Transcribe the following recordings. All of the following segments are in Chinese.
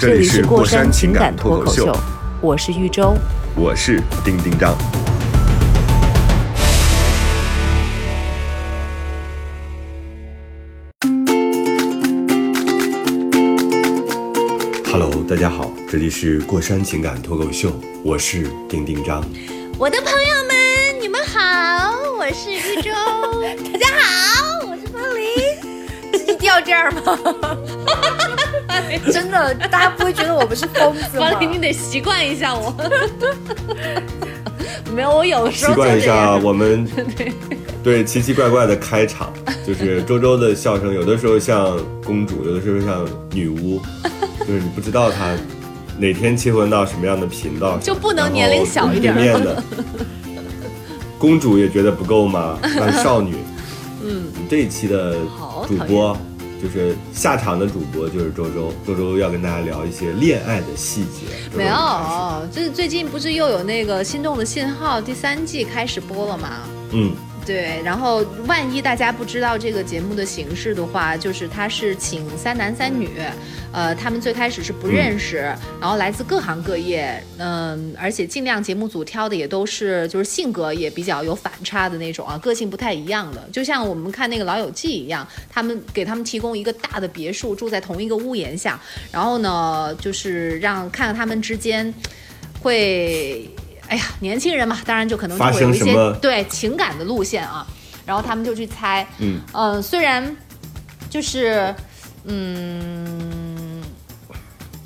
这这里里是过山情感脱口秀，我是玉州。我是丁丁张。Hello，大家好，这里是过山情感脱口秀，我是丁丁张。我的朋友们，你们好，我是玉州。大家好，我是方琳。一定要这样吗？真的，大家不会觉得我们是疯子吗？你得习惯一下我。没有，我有的时候习惯一下我们 对奇奇怪怪的开场，就是周周的笑声，有的时候像公主，有的时候像女巫，就是你不知道她哪天切换到什么样的频道，就不能年龄小一点的公主也觉得不够吗？那少女，嗯，这一期的主播。就是下场的主播就是周周，周周要跟大家聊一些恋爱的细节。周周没有，就是最近不是又有那个《心动的信号》第三季开始播了吗？嗯，对，然后万一大家不知道这个节目的形式的话，就是他是请三男三女，呃，他们最开始是不认识，然后来自各行各业，嗯、而且尽量节目组挑的也都是就是性格也比较有反差的那种啊，个性不太一样的，就像我们看那个《老友记》一样，他们给他们提供一个大的别墅，住在同一个屋檐下，然后呢，就是让看看他们之间会。哎呀，年轻人嘛，当然就可能就会有一些对情感的路线啊，然后他们就去猜，嗯。呃，虽然就是，嗯，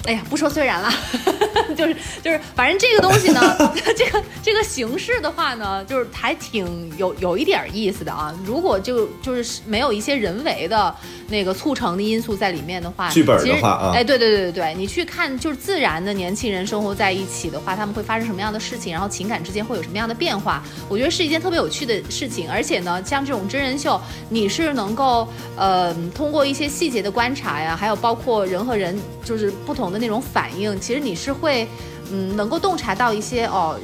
哎呀，不说虽然了，就是就是，反正这个东西呢，这个这个形式的话呢，就是还挺有有一点意思的啊。如果就就是没有一些人为的那个促成的因素在里面的话，剧本的其实话啊哎，对对对对对，你去看就是自然的年轻人生活在一起的话，他们会发生什么样的事情，然后情感之间会有什么样的变化，我觉得是一件特别有趣的事情。而且呢，像这种真人秀，你是能够呃通过一些细节的观察呀，还有包括人和人就是不同的那种反应，其实你是会嗯能够洞察到一些哦，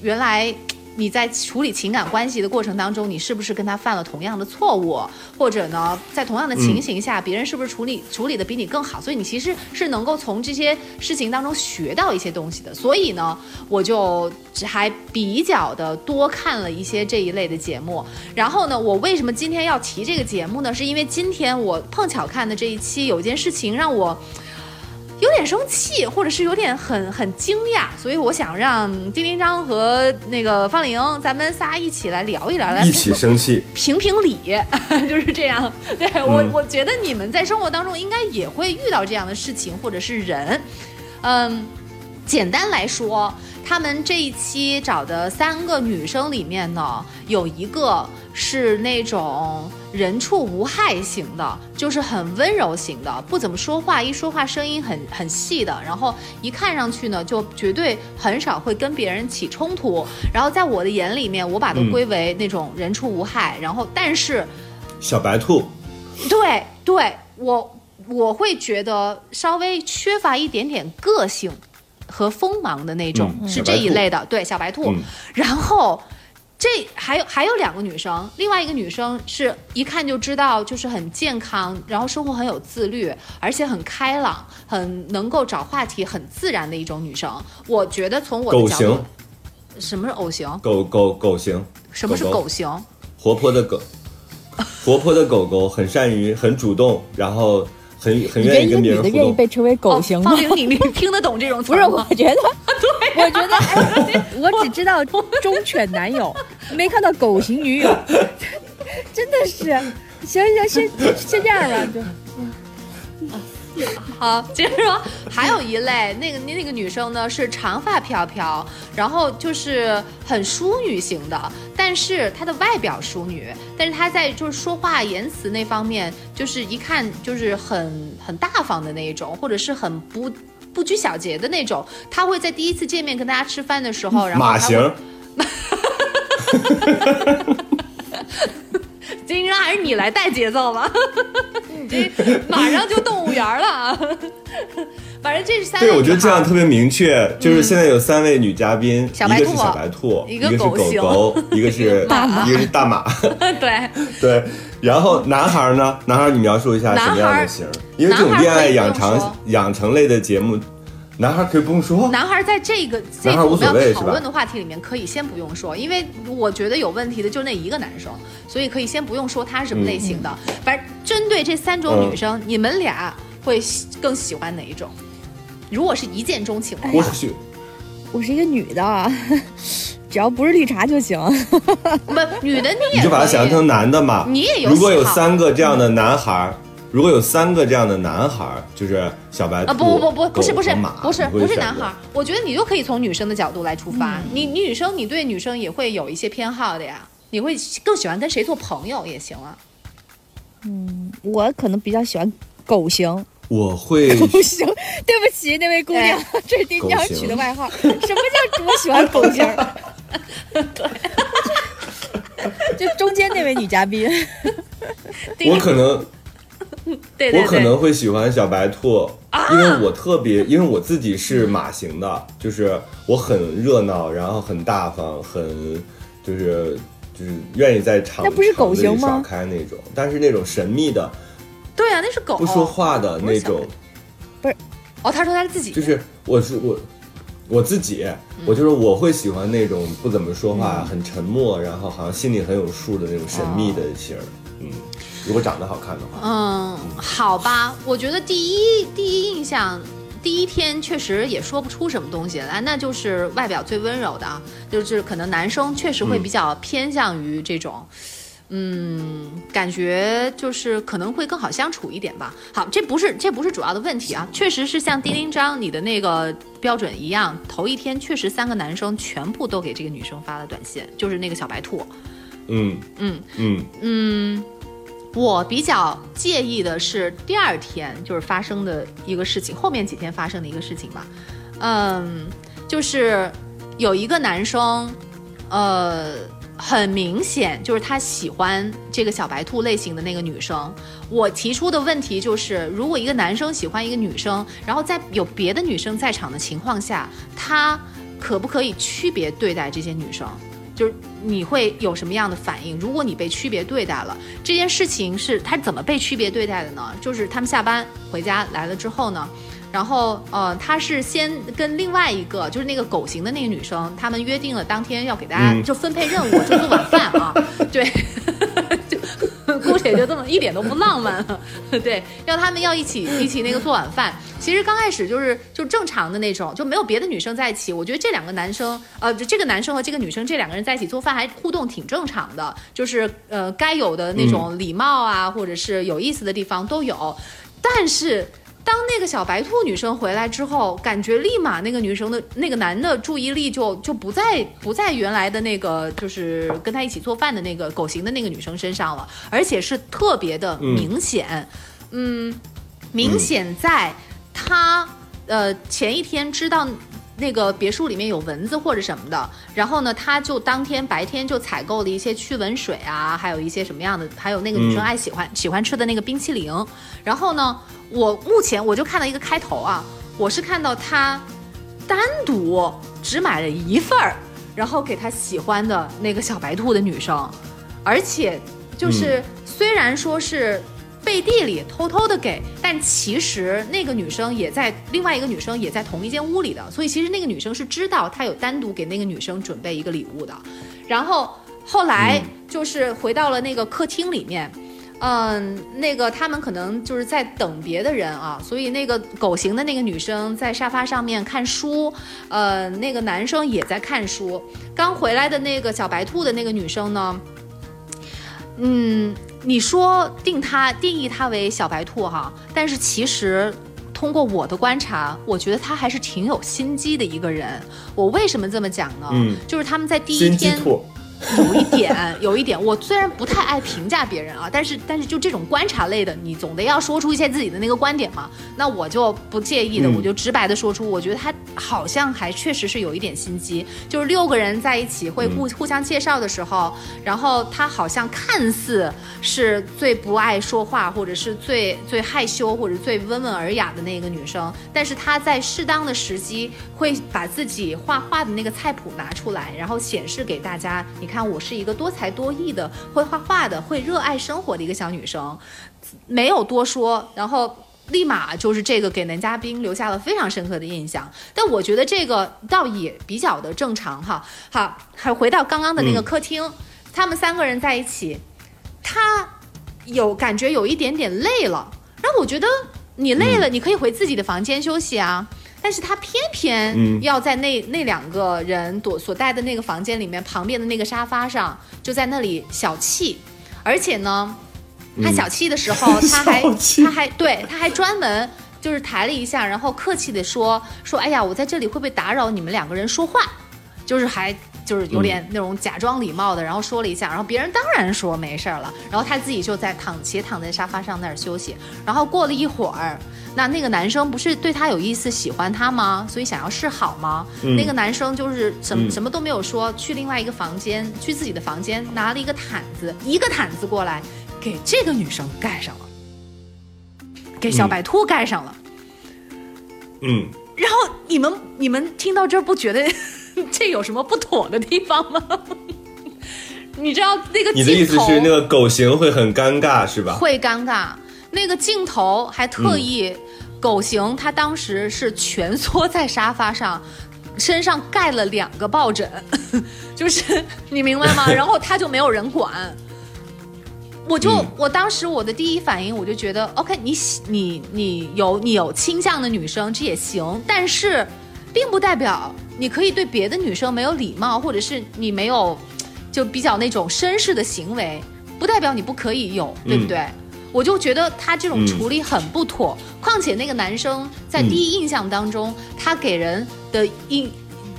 原来。你在处理情感关系的过程当中，你是不是跟他犯了同样的错误，或者呢，在同样的情形下，别人是不是处理处理的比你更好？所以你其实是能够从这些事情当中学到一些东西的。所以呢，我就还比较的多看了一些这一类的节目。然后呢，我为什么今天要提这个节目呢？是因为今天我碰巧看的这一期有一件事情让我。有点生气，或者是有点很很惊讶，所以我想让丁丁张和那个方玲，咱们仨一起来聊一聊，来一起生气。评评理，就是这样。对我，嗯我觉得你们在生活当中应该也会遇到这样的事情或者是人。嗯，简单来说，他们这一期找的三个女生里面呢，有一个是那种人畜无害型的，就是很温柔型的，不怎么说话，一说话声音很很细的，然后一看上去呢，就绝对很少会跟别人起冲突。然后在我的眼里面，我把它嗯归为那种人畜无害，然后但是。小白兔，对对，我我会觉得稍微缺乏一点点个性和锋芒的那种，是这一类的。对，小白兔。嗯然后这还有还有两个女生，另外一个女生是一看就知道就是很健康，然后生活很有自律，而且很开朗，很能够找话题，很自然的一种女生。我觉得从我的狗角度型，，什么是偶型？狗狗狗型，什么是狗型？活泼的狗，活泼的狗狗很善于很主动，然后很很你觉得一个愿意跟别女的愿意。被称为狗型吗？哦、方玲，你你听得懂这种词不是，我觉得，我觉得，哎，我只知道忠犬男友，没看到狗型女友，真的是。行行，先先这样吧，就 好，接着说，还有一类，那个那那个女生呢是长发飘飘，然后就是很淑女型的，但是她的外表淑女，但是她在就是说话言辞那方面，就是一看就是很很大方的那一种，或者是很不不拘小节的那种。她会在第一次见面跟大家吃饭的时候，然后马型，今天还是你来带节奏吧，你这马上就动物园了啊。反正这是三对，我觉得这样特别明确，就是现在有三位女嘉宾，一个是小白兔，一一个是狗狗，一个是大马一个是大马，对。对。然后男孩呢？男孩你描述一下什么样的型？因为这种恋爱养成养成类的节目，男孩可以不用说。男孩在这个这我们要讨论的话题里面，可以先不用说，因为我觉得有问题的就那一个男生，所以可以先不用说他是什么类型的。反正针对这三种女生，你们俩会更喜欢哪一种？如果是一见钟情的话，我是我是一个女的，啊，只要不是绿茶就行。不，女的你也你就把他可以想象成男的嘛。你也有如果有三个这样的男孩，如果有三个这样的男孩，就是小白兔、啊不不不不不是不是不是不是男孩儿，我觉得你就可以从女生的角度来出发。你你女生你对女生也会有一些偏好的呀，你会更喜欢跟谁做朋友也行啊。嗯我可能比较喜欢狗型。我会 狗型，对不起那位姑娘，这是丁娘狗型取的外号。什么叫我喜欢狗型？就中间那位女嘉宾，我可能 对对对，我可能会喜欢小白兔，啊！因为我特别，因为我自己是马型的，就是我很热闹，然后很大方，很就是就是愿意在场那不是狗型场子里吗？耍开那种，但是那种神秘的、对啊，那是狗不说话的那种，不是哦，他说他自己就是我是我我自己，嗯我就是我会喜欢那种不怎么说话、很沉默，然后好像心里很有数的那种神秘的型儿，嗯，如果长得好看的话，嗯，好吧，我觉得第一第一印象，第一天确实也说不出什么东西来，那就是外表最温柔的啊，就是可能男生确实会比较偏向于这种。嗯，感觉就是可能会更好相处一点吧。好，这不是这不是主要的问题啊，确实是像丁丁张你的那个标准一样，头一天确实三个男生全部都给这个女生发了短信，就是那个小白兔。嗯嗯嗯嗯，我比较介意的是第二天就是发生的一个事情，后面几天发生的一个事情吧。嗯，就是有一个男生，呃，很明显就是他喜欢这个小白兔类型的那个女生。我提出的问题就是，如果一个男生喜欢一个女生，然后在有别的女生在场的情况下，他可不可以区别对待这些女生？就是你会有什么样的反应？如果你被区别对待了，这件事情是他怎么被区别对待的呢？就是他们下班回家来了之后呢，然后呃，他是先跟另外一个就是那个狗型的那个女生，他们约定了当天要给大家嗯就分配任务，就做晚饭啊，对，就 姑且就这么一点都不浪漫了，对，要他们要一起一起那个做晚饭。其实刚开始就是就正常的那种，就没有别的女生在一起。我觉得这两个男生，呃，就这个男生和这个女生这两个人在一起做饭还互动挺正常的，就是呃该有的那种礼貌啊，或者是有意思的地方都有。但是当那个小白兔女生回来之后，感觉立马那个女生的那个男的注意力就就不在不在原来的那个就是跟他一起做饭的那个狗型的那个女生身上了，而且是特别的明显，嗯明显在他呃前一天知道。那个别墅里面有蚊子或者什么的，然后呢，他就当天白天就采购了一些驱蚊水啊，还有一些什么样的，还有那个女生爱喜欢、喜欢吃的那个冰淇淋。然后呢，我目前我就看到一个开头啊，我是看到他单独只买了一份儿，然后给他喜欢的那个小白兔的女生，而且就是、虽然说是背地里偷偷的给，但其实那个女生也在另外一个女生也在同一间屋里的，所以其实那个女生是知道他有单独给那个女生准备一个礼物的。然后后来就是回到了那个客厅里面。嗯，那个他们可能就是在等别的人啊，所以那个狗型的那个女生在沙发上面看书，呃，那个男生也在看书。刚回来的那个小白兔的那个女生呢，嗯，你说定他定义他为小白兔哈，但是其实通过我的观察，我觉得他还是挺有心机的一个人。我为什么这么讲呢？嗯就是他们在第一天，兔，有一点，有一点，我虽然不太爱评价别人啊，但是但是就这种观察类的，你总得要说出一些自己的那个观点嘛。那我就不介意的，嗯。我就直白的说出，我觉得他好像还确实是有一点心机，就是六个人在一起会互、互相介绍的时候，然后他好像看似是最不爱说话，或者是最最害羞或者最温文尔雅的那个女生，但是她在适当的时机会把自己画画的那个菜谱拿出来，然后显示给大家，你看我是一个多才多艺的、会画画的、会热爱生活的一个小女生，没有多说，然后。立马就是这个给男嘉宾留下了非常深刻的印象，但我觉得这个倒也比较的正常哈。好，还回到刚刚的那个嗯客厅，他们三个人在一起，他有感觉有一点点累了，然后我觉得你累了，你可以回自己的房间休息啊。但是他偏偏嗯。要在那、那两个人躲所待的那个房间里面旁边的那个沙发上，就在那里小气，而且呢，他小气的时候，他还他还对他还专门就是抬了一下，然后客气的说说，哎呀，我在这里会不会打扰你们两个人说话？就是还就是有点那种假装礼貌的，然后说了一下，然后别人当然说没事儿了，然后他自己就在躺斜躺在沙发上那儿休息，然后过了一会儿。那那个男生不是对他有意思，喜欢他吗？所以想要示好吗？嗯那个男生就是什么、嗯什么都没有说，去另外一个房间，去自己的房间拿了一个毯子，一个毯子过来给这个女生盖上了，给小白兔盖上了。嗯，然后你们你们听到这儿不觉得 这有什么不妥的地方吗？你知道那个你的意思是那个狗型会很尴尬是吧？会尴尬，那个镜头还特意、嗯狗型，他当时是蜷缩在沙发上。身上盖了两个抱枕，就是你明白吗？然后他就没有人管，我就、嗯我当时我的第一反应我就觉得，OK，你喜你你有你有倾向的女生这也行，但是并不代表你可以对别的女生没有礼貌，或者是你没有就比较那种绅士的行为，不代表你不可以有，对不嗯对？我就觉得他这种嗯处理很不妥，况且那个男生在第一印象当中，他给人的印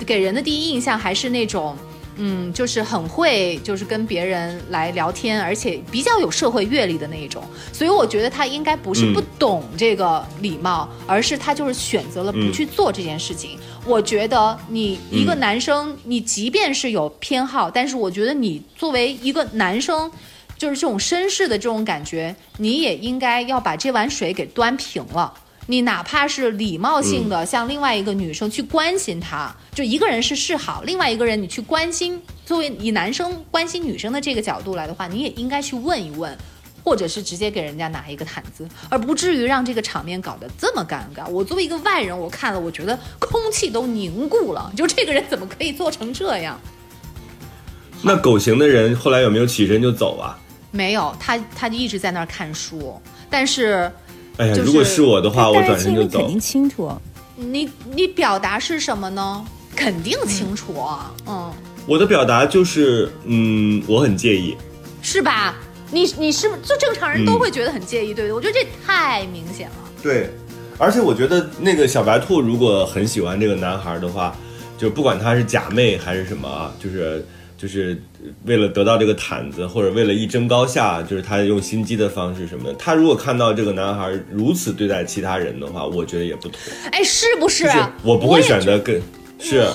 给人的第一印象还是那种。嗯，就是很会，就是跟别人来聊天，而且比较有社会阅历的那一种，所以我觉得他应该不是不嗯懂这个礼貌，而是他就是选择了不嗯去做这件事情。我觉得你一个嗯男生，你即便是有偏好，但是我觉得你作为一个男生，就是这种绅士的这种感觉，你也应该要把这碗水给端平了。你哪怕是礼貌性的向另外一个女生去关心她，就一个人是示好，另外一个人你去关心，作为以男生关心女生的这个角度来的话，你也应该去问一问，或者是直接给人家拿一个毯子，而不至于让这个场面搞得这么尴尬。我作为一个外人，我看了，我觉得空气都凝固了，就这个人怎么可以做成这样？那狗型的人后来有没有起身就走啊？没有，他他就一直在那儿看书，但是哎呀，就是如果是我的话，我但转身就走是心里肯。定清楚，你你表达是什么呢？肯定清楚啊，嗯，我的表达就是，嗯，我很介意。是吧？你你是不是就正常人嗯都会觉得很介意，对不对？我觉得这太明显了。对，而且我觉得那个小白兔如果很喜欢这个男孩的话，就不管他是假妹还是什么啊，就是就是为了得到这个毯子，或者为了一争高下，就是他用心机的方式什么的。他如果看到这个男孩如此对待其他人的话，我觉得也不妥。哎，是不是？就是我不会选择跟，是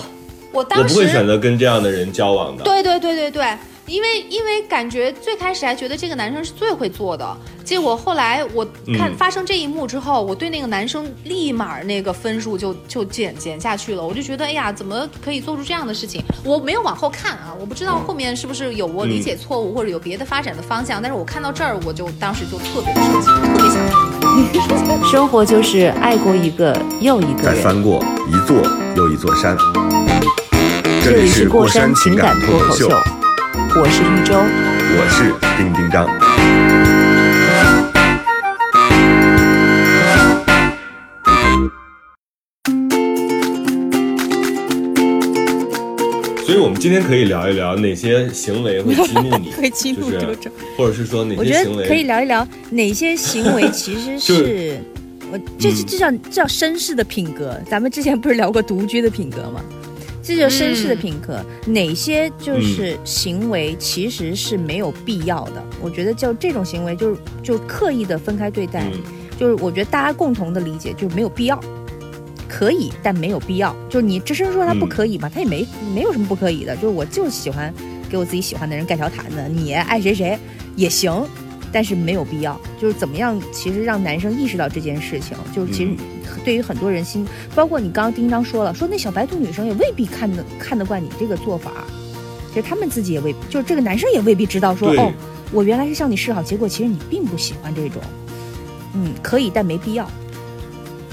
我当时我不会选择跟这样的人交往的。对对对对对，因为因为感觉最开始还觉得这个男生是最会做的，结果后来我看嗯发生这一幕之后，我对那个男生立马那个分数就就减减下去了，我就觉得哎呀，怎么可以做出这样的事情？我没有往后看啊，我不知道后面是不是有我理解错误、或者有别的发展的方向，但是我看到这儿我就当时就特别的生气，特别想跟生活就是爱过一个又一个人。再翻过一座又一座山。这里是过山情感脱口秀，我是玉州。我是丁丁张。所以我们今天可以聊一聊哪些行为会激怒你，会激怒就是周周或者是说哪些行为得可以聊一聊哪些行为 其实是，我这这叫这叫绅士的品格。咱们之前不是聊过独居的品格吗？其这就是绅士的品格。哪些就是行为其实是没有必要的？我觉得就这种行为就是就刻意的分开对待，嗯就是我觉得大家共同的理解就是没有必要。可以，但没有必要。就是你直声说他不可以嘛，他也没没有什么不可以的。就是我就是喜欢给我自己喜欢的人盖条毯子，你爱谁谁也行，但是没有必要。就是怎么样，其实让男生意识到这件事情，就是其实对于很多人心，包括你刚刚丁章说了，说那小白兔女生也未必看得看得惯你这个做法，其实他们自己也未，就是这个男生也未必知道说哦，我原来是向你示好，结果其实你并不喜欢这种。嗯，可以，但没必要。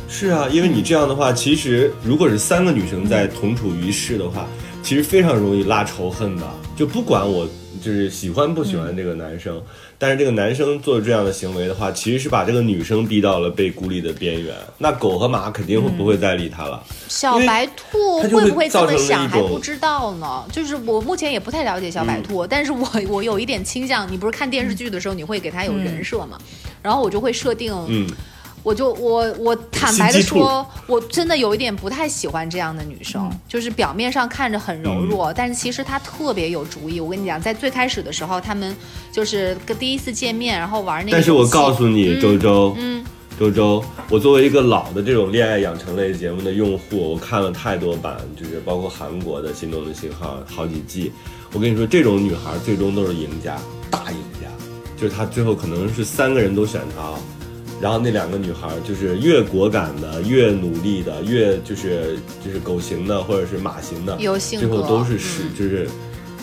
是啊，因为你这样的话，其实如果是三个女生在同处一室的话，其实非常容易拉仇恨的。就不管我就是喜欢不喜欢这个男生，但是这个男生做这样的行为的话，其实是把这个女生逼到了被孤立的边缘。那狗和马肯定会不会再理他了？小白兔会会不会这么想还不知道呢。就是我目前也不太了解小白兔，但是我 我有一点倾向，你不是看电视剧的时候你会给他有人设嘛？然后我就会设定，嗯，我就我我坦白的说，我真的有一点不太喜欢这样的女生，就是表面上看着很柔弱，但是其实她特别有主意。我跟你讲，在最开始的时候，他们就是跟第一次见面，然后玩那个。但是我告诉你，周周，嗯，周周，我作为一个老的这种恋爱养成类节目的用户，我看了太多版，就是包括韩国的《心动的信号》好几季。我跟你说，这种女孩最终都是赢家，大赢家。就是她最后可能是三个人都选她，然后那两个女孩就是越果敢的、越努力的、越就是就是狗型的或者是马型的，有性最后格都是失，嗯就是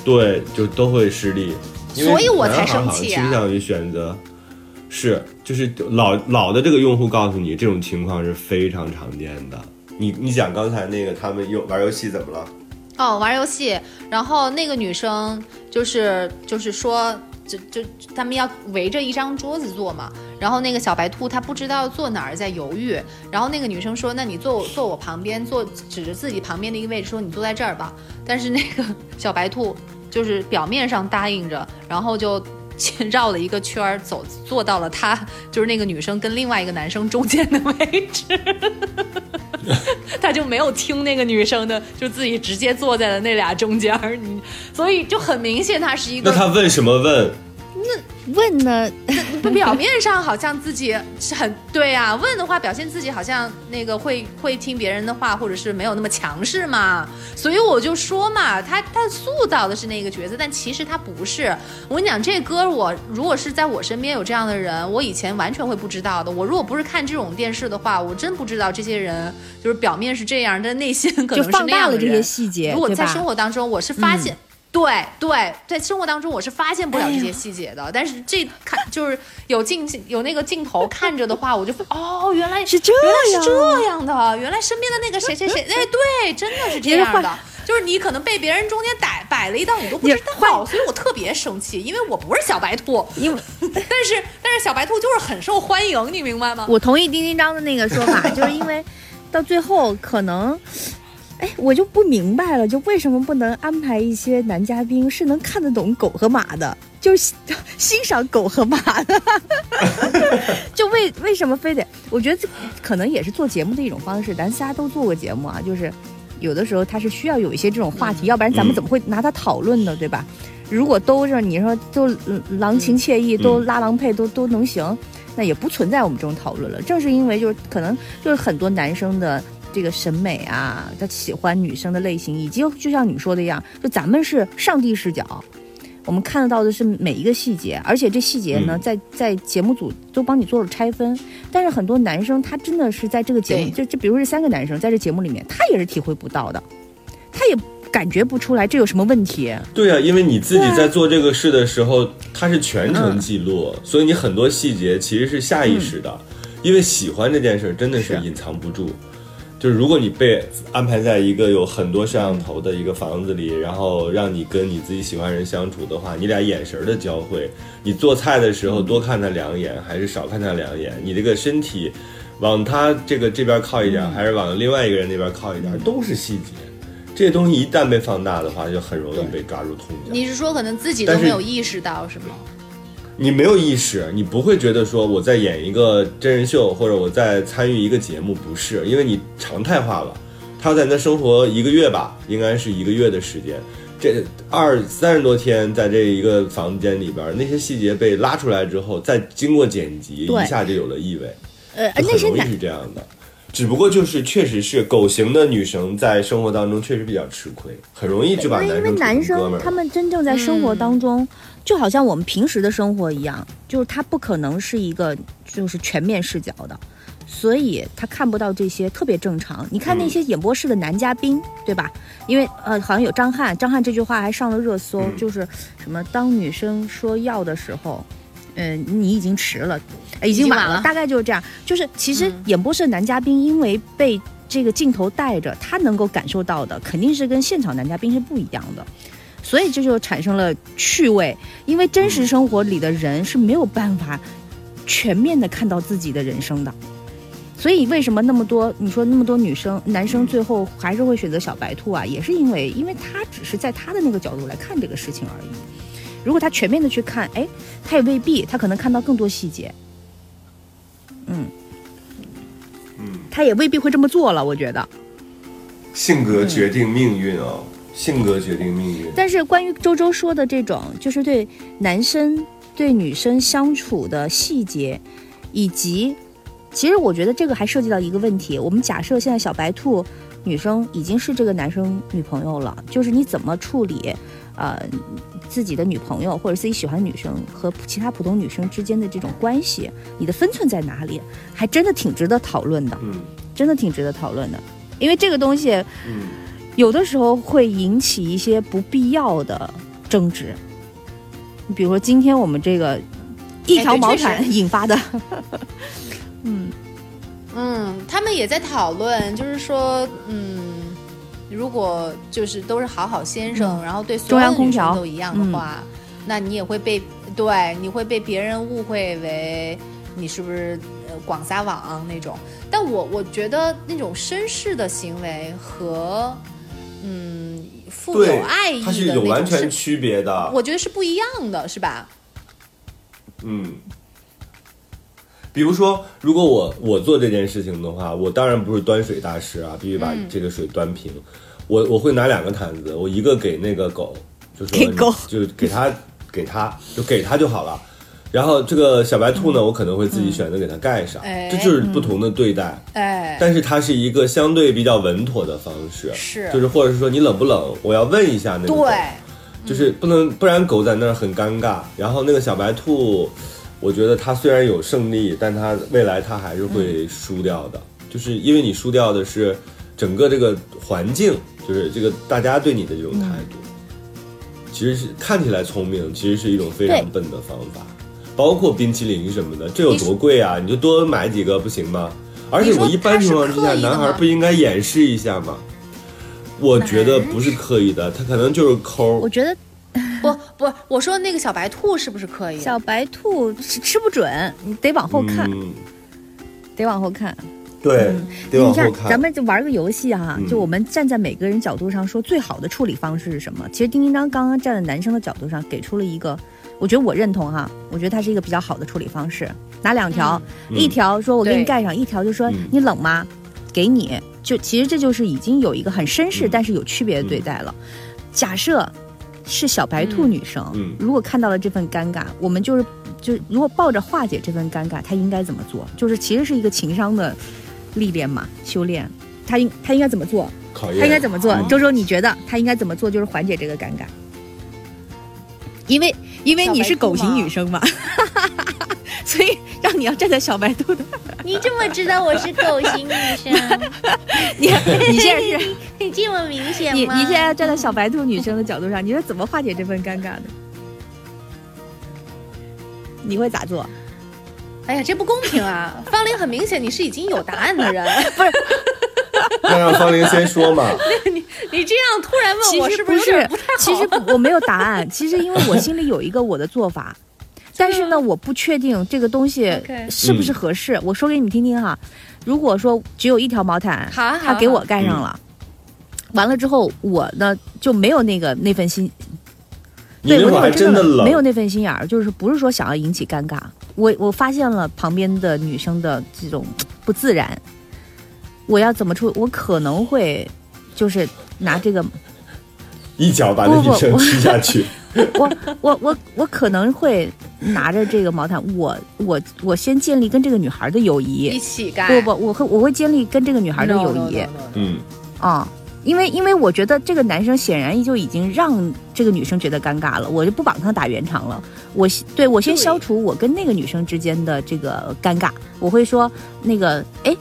对，就都会失利。所以我才生气啊倾向于选择。是，就是老老的这个用户告诉你，这种情况是非常常见的。你你讲刚才那个他们用玩游戏怎么了？哦，玩游戏，然后那个女生就是就是说，就就他们要围着一张桌子坐嘛，然后那个小白兔她不知道坐哪儿，在犹豫，然后那个女生说，那你坐我坐我旁边，坐指着自己旁边的一个位置说你坐在这儿吧，但是那个小白兔就是表面上答应着，然后就。绕了一个圈儿走，坐到了他就是那个女生跟另外一个男生中间的位置，他就没有听那个女生的，就自己直接坐在了那俩中间儿，你所以就很明显他是一个那个他问什么问？问呢？表面上好像自己是很对呀、问的话表现自己好像那个会会听别人的话，或者是没有那么强势嘛。所以我就说嘛，他他塑造的是那个角色，但其实他不是。我跟你讲，这歌我如果是在我身边有这样的人，我以前完全会不知道的。我如果不是看这种电视的话，我真不知道这些人就是表面是这样，但内心可能是那样的人。大了这些细节，如果在生活当中，我是发现。对对，在生活当中我是发现不了这些细节的，但是这看就是有镜有那个镜头看着的话，我就哦，原来是这原来样是这样的，原来身边的那个谁谁谁，哎，对，真的是这样的，就是你可能被别人中间摆摆了一道，你都不知道，所以我特别生气，因为我不是小白兔，因为但是但是小白兔就是很受欢迎，你明白吗？我同意丁丁章的那个说法，就是因为到最后可能。哎，我就不明白了，就为什么不能安排一些男嘉宾是能看得懂狗和马的，就是欣赏狗和马的，就为为什么非得？我觉得这可能也是做节目的一种方式。咱仨都做过节目啊，就是有的时候他是需要有一些这种话题，要不然咱们怎么会拿它讨论呢？对吧？如果都是你说都郎情妾意，都拉郎配，都都能行，那也不存在我们这种讨论了。正是因为就是可能就是很多男生的。这个审美啊，他喜欢女生的类型，以及就像你说的一样，就咱们是上帝视角，我们看得到的是每一个细节，而且这细节呢，嗯、在在节目组都帮你做了拆分。但是很多男生他真的是在这个节目，就就比如这三个男生在这节目里面，他也是体会不到的，他也感觉不出来这有什么问题。对啊，因为你自己在做这个事的时候，它是全程记录，嗯、所以你很多细节其实是下意识的，嗯、因为喜欢这件事真的是隐藏不住。就是如果你被安排在一个有很多摄像头的一个房子里，然后让你跟你自己喜欢人相处的话，你俩眼神的交汇，你做菜的时候多看他两眼还是少看他两眼，你这个身体往他这个这边靠一点，还是往另外一个人那边靠一点，都是细节。这些东西一旦被放大的话，就很容易被抓住痛脚。你是说可能自己都没有意识到是吗？你没有意识，你不会觉得说我在演一个真人秀，或者我在参与一个节目，不是，因为你常态化了，他在那生活一个月吧，应该是一个月的时间。这二三十多天在这一个房间里边，那些细节被拉出来之后，再经过剪辑，一下就有了意味。呃，就很容易那些男是这样的。只不过就是，确实是狗型的女生在生活当中确实比较吃亏，很容易就把那因为生男生。他们真正在生活当中，就好像我们平时的生活一样，就是他不可能是一个就是全面视角的，所以他看不到这些特别正常。你看那些演播室的男嘉宾，对吧？因为呃，好像有张翰，张翰这句话还上了热搜，嗯就是什么当女生说要的时候。嗯，你已经迟了，呃已经晚了，大概就是这样。就是其实嗯演播室的男嘉宾，因为被这个镜头带着，他能够感受到的肯定是跟现场男嘉宾是不一样的，所以这就产生了趣味。因为真实生活里的人是没有办法全面的看到自己的人生的，所以为什么那么多你说那么多女生男生最后还是会选择小白兔啊？也是因为因为他只是在他的那个角度来看这个事情而已。如果他全面的去看，哎，他也未必，他可能看到更多细节。嗯，嗯，他也未必会这么做了，我觉得。性格决定命运哦，性格决定命运。但是关于周周说的这种，就是对男生对女生相处的细节，以及，其实我觉得这个还涉及到一个问题。我们假设现在小白兔女生已经是这个男生女朋友了，就是你怎么处理，呃，自己的女朋友或者自己喜欢的女生和其他普通女生之间的这种关系，你的分寸在哪里，还真的挺值得讨论的，嗯。真的挺值得讨论的。因为这个东西，嗯，有的时候会引起一些不必要的争执。你比如说今天我们这个一条毛毯引发的，嗯，嗯，他们也在讨论，就是说，嗯，如果就是都是好好先生，然后对所有的女央空调生都一样的话，那你也会被对，你会被别人误会为你是不是呃广撒网那种。但我我觉得那种绅士的行为和嗯富有爱意，的它是那种有完全区别的。我觉得是不一样的，是吧？嗯，比如说，如果我我做这件事情的话，我当然不是端水大师啊，必须把嗯。这个水端平。我我会拿两个毯子，我一个给那个狗，就说给狗。就给它给它就给它就好了。然后这个小白兔呢，我可能会自己选择给它盖上，哎。这就是不同的对待。哎，但是它是一个相对比较稳妥的方式，是。就是或者是说你冷不冷，我要问一下那个狗，对，就是不能，不然狗在那儿很尴尬。然后那个小白兔，我觉得他虽然有胜利，但他未来他还是会输掉的，就是因为你输掉的是整个这个环境，就是这个大家对你的这种态度，其实是看起来聪明，其实是一种非常笨的方法。包括冰淇淋什么的，这有多贵啊？你就多买几个不行吗？而且我一般情况之下，男孩不应该掩饰一下吗？我觉得不是刻意的，他可能就是抠我。觉得不不，我说那个小白兔是不是可以？小白兔吃吃不准，你得往后看，嗯，得往后看。对，得往你看，后看。咱们就玩个游戏哈、嗯就我们站在每个人角度上说最好的处理方式是什么？其实丁丁张刚刚站在男生的角度上给出了一个，我觉得我认同哈，我觉得它是一个比较好的处理方式。拿两条，嗯一条说我给你盖上，一条就说嗯你冷吗？给你，就其实这就是已经有一个很绅士、嗯但是有区别的对待了。假设是小白兔嗯女生，嗯如果看到了这份尴尬，我们就是就是如果抱着化解这份尴尬，她应该怎么做？就是其实是一个情商的历练嘛，修炼。她应她应该怎么做？考验她应该怎么做？嗯周周，你觉得她应该怎么做？就是缓解这个尴尬。因为因为你是狗型女生嘛，所以让你要站在小白兔的，你怎么知道我是狗型女生？你你现在是 你这么明显吗？你你现在站在小白兔女生的角度上，你是怎么化解这份尴尬的？你会咋做？哎呀，这不公平啊！方玲很明显你是已经有答案的人，那让方玲先说嘛。你你这样突然问我，是不是不太好？其实不我没有答案。其实因为我心里有一个我的做法，但是呢，我不确定这个东西是不是合适。我说给你们听听哈。如果说只有一条毛毯，好啊好啊他给我盖上了，完了之后我呢就没有那个那份心，对我你那会儿还那会儿真真的冷，没有那份心眼儿，就是不是说想要引起尴尬。我我发现了旁边的女生的这种不自然，我要怎么处？我可能会就是拿这个，一脚把那女生踢下去。我我我我可能会拿着这个毛毯，我我我先建立跟这个女孩的友谊一谊。起干。不不，我会我会建立跟这个女孩的友 no, 谊 no, no, no. 嗯，啊。因为因为我觉得这个男生显然就已经让这个女生觉得尴尬了，我就不帮他打圆场了。我先对我先消除我跟那个女生之间的这个尴尬，我会说那个哎，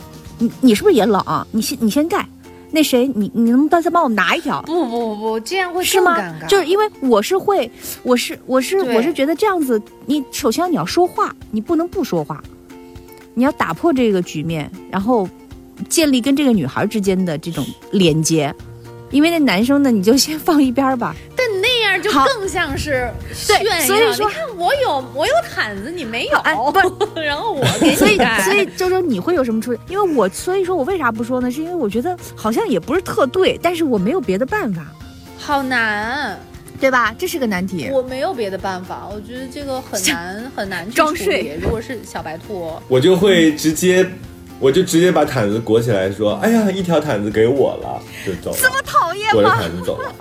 你你是不是也冷啊？你先你先盖，那谁你你能不能再帮我拿一条？不不不，这样会是吗？就是因为我是会，我是我是我是觉得这样子，你首先你要说话，你不能不说话，你要打破这个局面，然后建立跟这个女孩之间的这种连接。因为那男生呢，你就先放一边儿吧。但那样就更像是炫耀。所以说你看我有我有毯子，你没有，哎不 然后我给所以你盖。所以周周你会有什么出？因为我所以说我为啥不说呢？是因为我觉得好像也不是特对，但是我没有别的办法，好难，对吧？这是个难题。我没有别的办法，我觉得这个很难 很难去处理。如果是小白兔，我就会直接，我就直接把毯子裹起来，说：“哎呀，一条毯子给我了。”就走了。这么讨厌裹着吗？毯子走了。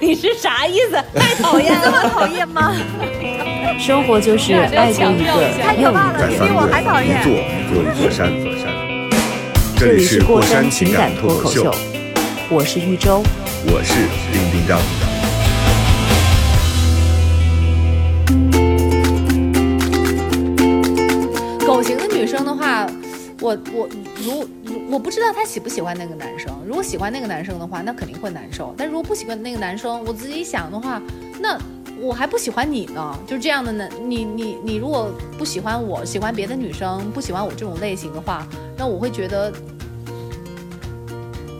你是啥意思？太讨厌这么。讨厌吗？生活就是爱过一个太可怕了，又一比我还讨厌一。座一座一座山，座山。这这里里是是过山情感脱口秀脱口秀，，我是玉州。我是丁丁张。狗型的女生的话，我我如如我不知道他喜不喜欢那个男生。如果喜欢那个男生的话，那肯定会难受。但如果不喜欢那个男生，我自己想的话，那我还不喜欢你呢。就这样的呢，你你你如果不喜欢我，喜欢别的女生，不喜欢我这种类型的话，那我会觉得，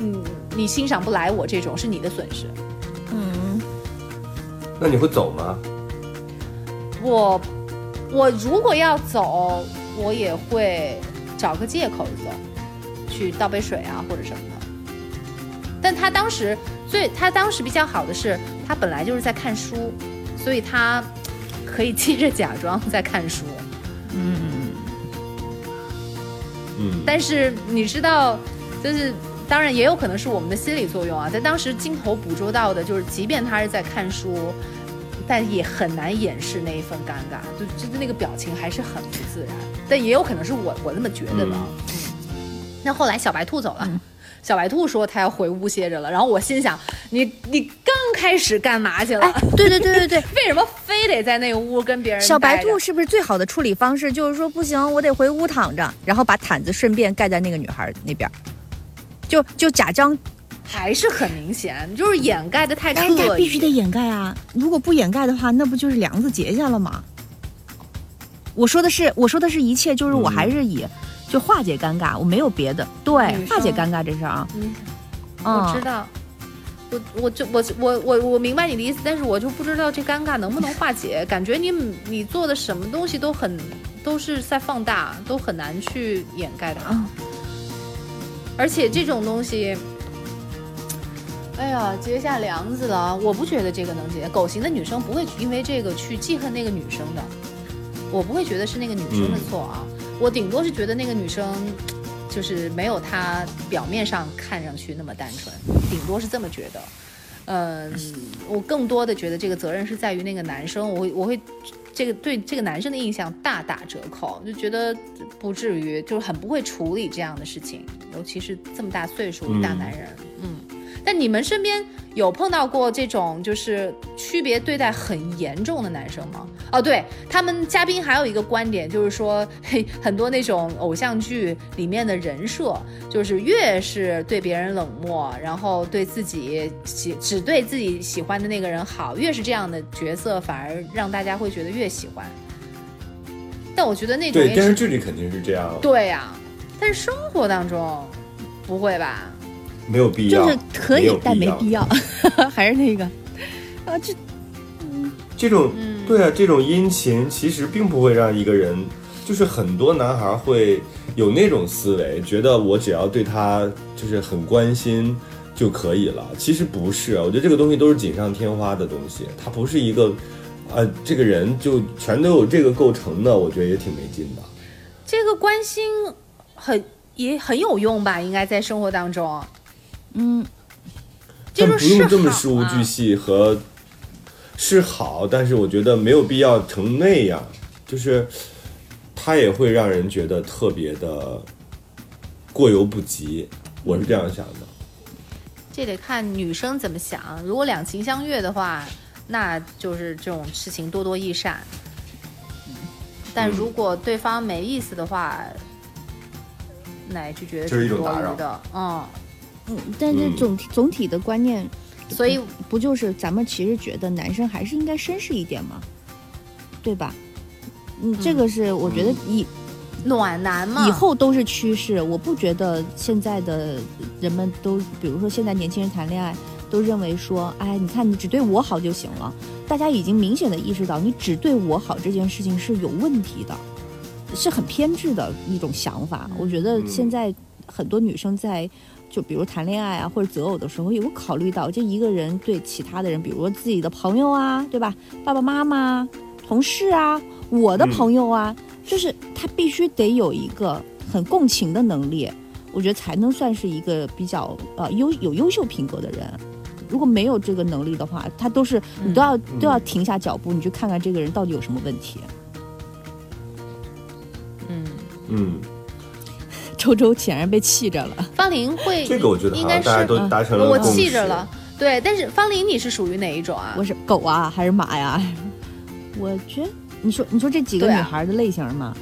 嗯，你欣赏不来我这种是你的损失。嗯，那你会走吗？我我如果要走，我也会找个借口走，去倒杯水啊或者什么的。但他当时最他当时比较好的是，他本来就是在看书，所以他可以接着假装在看书。嗯嗯，但是你知道，就是当然也有可能是我们的心理作用啊，在当时镜头捕捉到的就是，即便他是在看书，但也很难掩饰那一份尴尬，就就是那个表情还是很不自然。但也有可能是我我那么觉得的。嗯那后来小白兔走了。小白兔说他要回屋歇着了，然后我心想，你你刚开始干嘛去了？哎，对对对对对，为什么非得在那个屋跟别人小白兔是不是最好的处理方式？就是说不行，我得回屋躺着，然后把毯子顺便盖在那个女孩那边儿，就就假装，还是很明显，就是掩盖的太刻但是他意。必须得掩盖啊！如果不掩盖的话，那不就是梁子结下了吗？我说的是，我说的是一切，就是我还是以、就化解尴尬，我没有别的，对化解尴尬这事儿啊，嗯，嗯，我知道，我我就我我我我明白你的意思，但是我就不知道这尴尬能不能化解。感觉你你做的什么东西都很都是在放大，都很难去掩盖它。嗯。而且这种东西，哎呀，结下梁子了，我不觉得这个能结。狗型的女生不会因为这个去记恨那个女生的，我不会觉得是那个女生的错啊，我顶多是觉得那个女生。就是没有她表面上看上去那么单纯，顶多是这么觉得。嗯，我更多的觉得这个责任是在于那个男生，我会我会这个对这个男生的印象大打折扣，就觉得不至于，就是很不会处理这样的事情，尤其是这么大岁数的大男人，嗯。但你们身边有碰到过这种就是区别对待很严重的男生吗？哦，对他们嘉宾还有一个观点，就是说，嘿，很多那种偶像剧里面的人设，就是越是对别人冷漠，然后对自己喜只对自己喜欢的那个人好，越是这样的角色，反而让大家会觉得越喜欢。但我觉得那种对，电视剧里肯定是这样，对呀、但是生活当中不会吧？没有必要，就是可以但没必要，还是那个啊，这这种嗯对啊，这种殷勤其实并不会让一个人，就是很多男孩会有那种思维，觉得我只要对他就是很关心就可以了。其实不是，啊我觉得这个东西都是锦上添花的东西，它不是一个，呃，这个人就全都有这个构成的，我觉得也挺没劲的。这个关心很也很有用吧？应该在生活当中，嗯，这但不用这么事无巨啊细和是好，但是我觉得没有必要成那样，就是他也会让人觉得特别的过犹不及，我是这样想的。这得看女生怎么想。如果两情相悦的话，那就是这种事情多多益善。但嗯如果对方没意思的话，那也就觉得就是一种打扰余的。嗯，嗯，但是嗯总体总体的观念所以不就是咱们其实觉得男生还是应该绅士一点嘛，对吧？嗯，这个是我觉得以、暖男嘛，以后都是趋势。我不觉得现在的人们都，比如说现在年轻人谈恋爱，都认为说，哎，你看你只对我好就行了。大家已经明显的意识到，你只对我好这件事情是有问题的，是很偏执的一种想法。我觉得现在很多女生在。就比如谈恋爱啊，或者择偶的时候，有考虑到这一个人对其他的人，比如说自己的朋友啊，对吧？爸爸妈妈、同事啊，我的朋友啊，就是他必须得有一个很共情的能力，我觉得才能算是一个比较呃优有优秀品格的人。如果没有这个能力的话，他都是你都要、都要停下脚步，你去看看这个人到底有什么问题。嗯嗯，周周显然被气着了，方林会，这个我觉得应该是大家都达成了我。气着了。对，但是方林你是属于哪一种啊？我是狗啊还是马呀？我觉得你说你说这几个女孩的类型吗，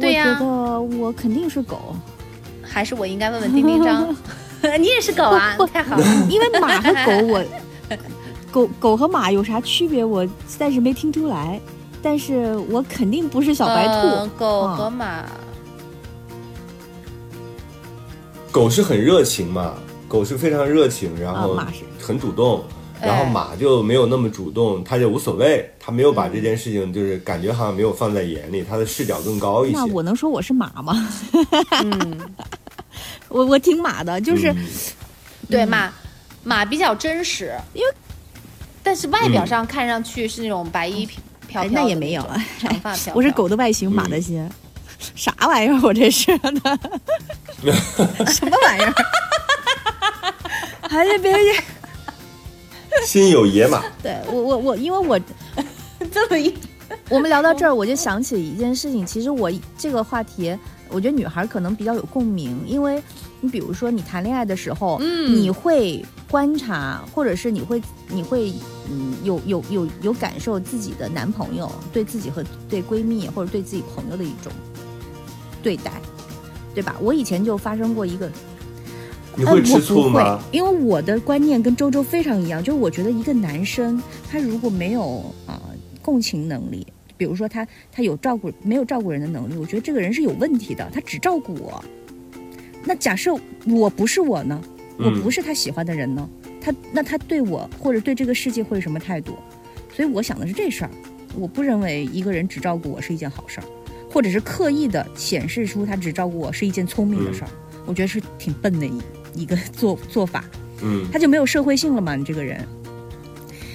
对呀我觉得我肯定是狗。还是我应该问问丁丁张？你也是狗啊？不太好。因为马和狗我，狗狗和马有啥区别？我暂时没听出来，但是我肯定不是小白兔。狗和马，狗是很热情嘛，狗是非常热情，然后啊马是很主动，哎然后马就没有那么主动，它就无所谓，它没有把这件事情就是感觉好像没有放在眼里，它的视角更高一些。那我能说我是马吗？嗯，我我挺马的，就是、嗯对马马比较真实，因为但是外表上看上去是那种白衣飘飘那也没有种长发飘飘。我是狗的外形，马的心。啥玩意儿？我这是的，什么玩意儿？还是，别别，心有野马，对我我我，因为我 这么一我们聊到这儿，我就想起一件事情。其实我这个话题，我觉得女孩可能比较有共鸣，因为你比如说你谈恋爱的时候，嗯你会观察，或者是你会你会嗯有有有有感受自己的男朋友对自己和对闺蜜或者对自己朋友的一种对待，对吧？我以前就发生过一个呃你会吃醋我不吗会？，因为我的观念跟周周非常一样，就是我觉得一个男生他如果没有啊、共情能力，比如说他他有照顾没有照顾人的能力，我觉得这个人是有问题的，他只照顾我。那假设我不是我呢？我嗯不是他喜欢的人呢？他那他对我或者对这个世界会是什么态度？所以我想的是这事儿，我不认为一个人只照顾我是一件好事儿，或者是刻意的显示出他只照顾我是一件聪明的事儿，我觉得是挺笨的一一个做做法，嗯他就没有社会性了嘛，你这个人。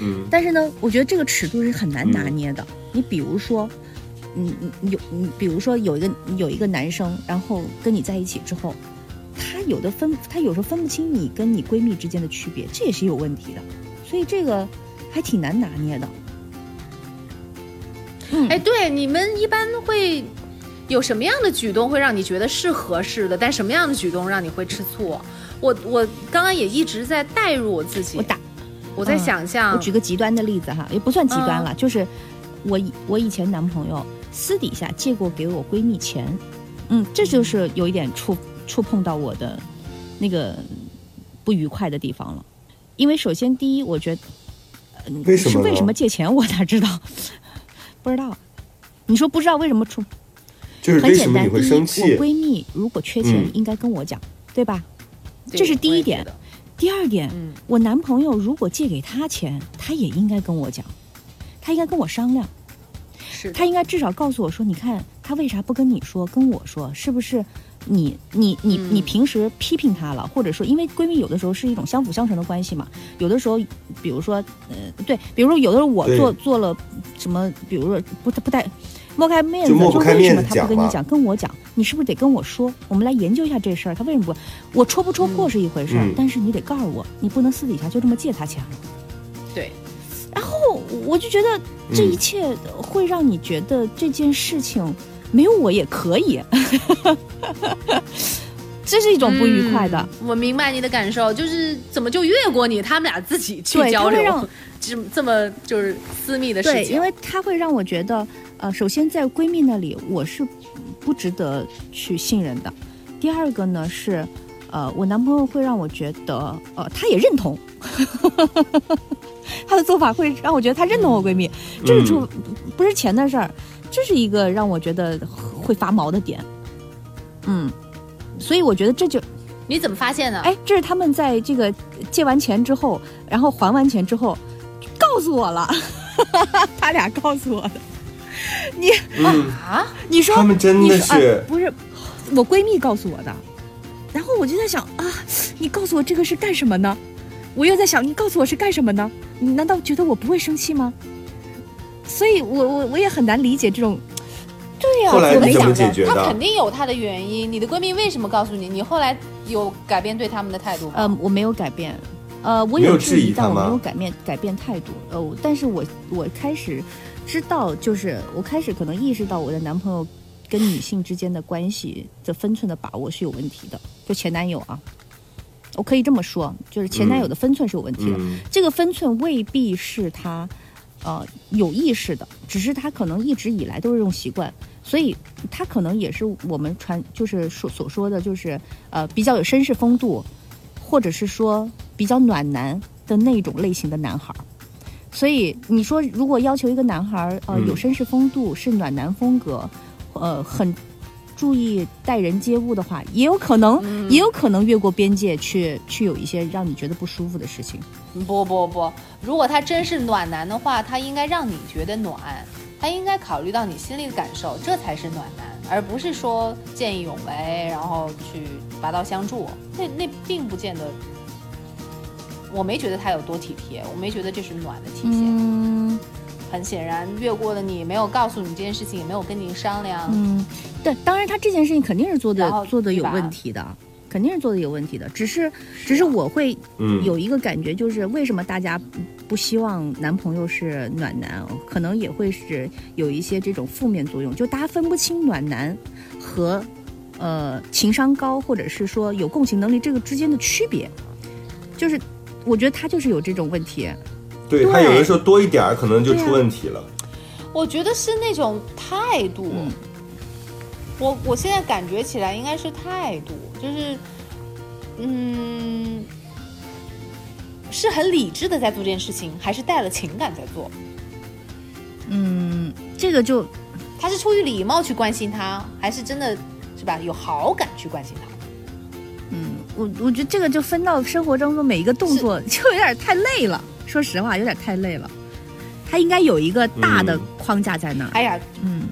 嗯但是呢，我觉得这个尺度是很难拿捏的。你比如说，你你有你比如说有一个有一个男生，然后跟你在一起之后，他有的分他有时候分不清你跟你闺蜜之间的区别，这也是有问题的。所以这个还挺难拿捏的。哎，对，你们一般会有什么样的举动会让你觉得是合适的？但什么样的举动让你会吃醋？我我刚刚也一直在代入我自己，我打我在嗯想象，我举个极端的例子哈，也不算极端了，就是我以我以前男朋友私底下借过给我闺蜜钱，嗯，这就是有一点触触碰到我的那个不愉快的地方了。因为首先第一，我觉得、呃为什么是为什么借钱我哪知道？不知道。你说不知道为什么出？就是很简单，为什么你会第一，我？闺蜜如果缺钱，嗯应该跟我讲，对吧？这是第一点第二点，嗯我男朋友如果借给他钱，他也应该跟我讲，他应该跟我商量，是他应该至少告诉我说，你看他为啥不跟你说，跟我说，是不是你你你嗯你平时批评她了，或者说因为闺蜜有的时候是一种相辅相成的关系嘛，有的时候比如说呃对，比如说有的时候我做做了什么，比如说不不太。摸开面子，就为什么面子讲嘛他不跟你讲，跟我讲？你是不是得跟我说？我们来研究一下这事儿，他为什么不？我戳不戳破是一回事儿，嗯但是你得告诉我，你不能私底下就这么借他钱了。对，然后我就觉得这一切会让你觉得这件事情没有我也可以，这是一种不愉快的。嗯我明白你的感受，就是怎么就越过你，他们俩自己去交流 这这么就是私密的事对，情。因为他会让我觉得，呃，首先在闺蜜那里我是不值得去信任的。第二个呢是，呃，我男朋友会让我觉得，呃，他也认同，他的做法会让我觉得他认同我闺蜜，这是出、不是钱的事儿，这是一个让我觉得会发毛的点。嗯，所以我觉得这就你怎么发现的？哎，这是他们在这个借完钱之后，然后还完钱之后，告诉我了，他俩告诉我的。你嗯，啊，你说他们真的你是啊不是我闺蜜告诉我的，然后我就在想啊，你告诉我这个是干什么呢？我又在想，你告诉我是干什么呢？你难道觉得我不会生气吗？所以我我我也很难理解这种。对呀、后来我没你怎么想到。解决的他肯？定有他的原因。你的闺蜜为什么告诉你？你后来有改变对他们的态度吗？呃，我没有改变，呃，我没有质疑但我没有改变改变态度。呃，但是我我开始知道，就是我开始可能意识到我的男朋友跟女性之间的关系的分寸的把握是有问题的，就前男友啊，我可以这么说，就是前男友的分寸是有问题的。嗯这个分寸未必是他呃有意识的，只是他可能一直以来都是这种习惯，所以他可能也是我们传就是所所说的就是呃比较有绅士风度，或者是说比较暖男的那种类型的男孩儿。所以你说，如果要求一个男孩儿呃嗯有绅士风度，是暖男风格，呃很注意待人接物的话，也有可能，也有可能越过边界去去有一些让你觉得不舒服的事情。不不不，如果他真是暖男的话，他应该让你觉得暖，他应该考虑到你心里的感受，这才是暖男，而不是说见义勇为，然后去拔刀相助。那那并不见得，我没觉得他有多体贴，我没觉得这是暖的体现。嗯很显然，越过了你，没有告诉你这件事情，也没有跟你商量。嗯，对，当然他这件事情肯定是做的做的有问题的，肯定是做的有问题的。只是只是我会嗯有一个感觉，就是为什么大家不不希望男朋友是暖男，可能也会是有一些这种负面作用，就大家分不清暖男和呃情商高或者是说有共情能力这个之间的区别，就是我觉得他就是有这种问题。对他有的时候多一点儿，可能就出问题了。我觉得是那种态度。嗯我我现在感觉起来应该是态度，就是，嗯，是很理智的在做这件事情，还是带了情感在做？嗯，这个就他是出于礼貌去关心他，还是真的是吧有好感去关心他？嗯，我我觉得这个就分到生活当中每一个动作，就有点太累了。说实话，有点太累了。他应该有一个大的嗯框架在那儿。哎呀，嗯，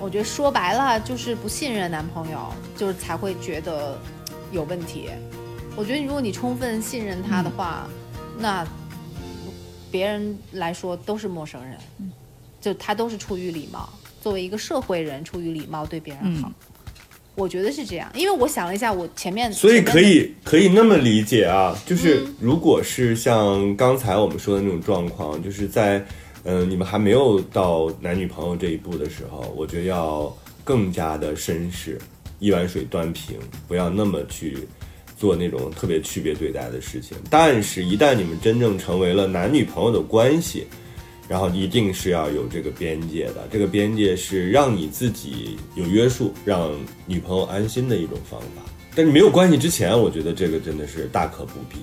我觉得说白了就是不信任男朋友，就是才会觉得有问题。我觉得如果你充分信任他的话，那别人来说都是陌生人，就他都是出于礼貌，作为一个社会人，出于礼貌对别人好。嗯。我觉得是这样，因为我想了一下，我前面所以可以可以那么理解啊，就是嗯。如果是像刚才我们说的那种状况，就是在嗯、呃你们还没有到男女朋友这一步的时候，我觉得要更加的绅士，一碗水端平，不要那么去做那种特别区别对待的事情。但是，一旦你们真正成为了男女朋友的关系，然后一定是要有这个边界的，这个边界是让你自己有约束，让女朋友安心的一种方法。但是没有关系之前，我觉得这个真的是大可不必。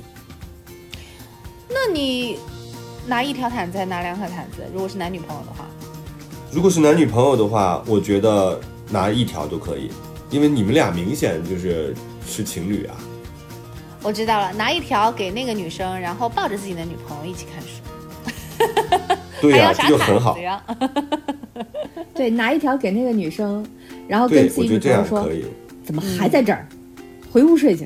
那你拿一条毯子还拿两条毯子？如果是男女朋友的话，如果是男女朋友的话，我觉得拿一条都可以，因为你们俩明显就是是情侣啊。我知道了，拿一条给那个女生，然后抱着自己的女朋友一起看书，对呀、还要啥这就很好毯子。呀？对，拿一条给那个女生，然后跟，自己女朋友说样可以。：“怎么还在这儿？回屋睡去。”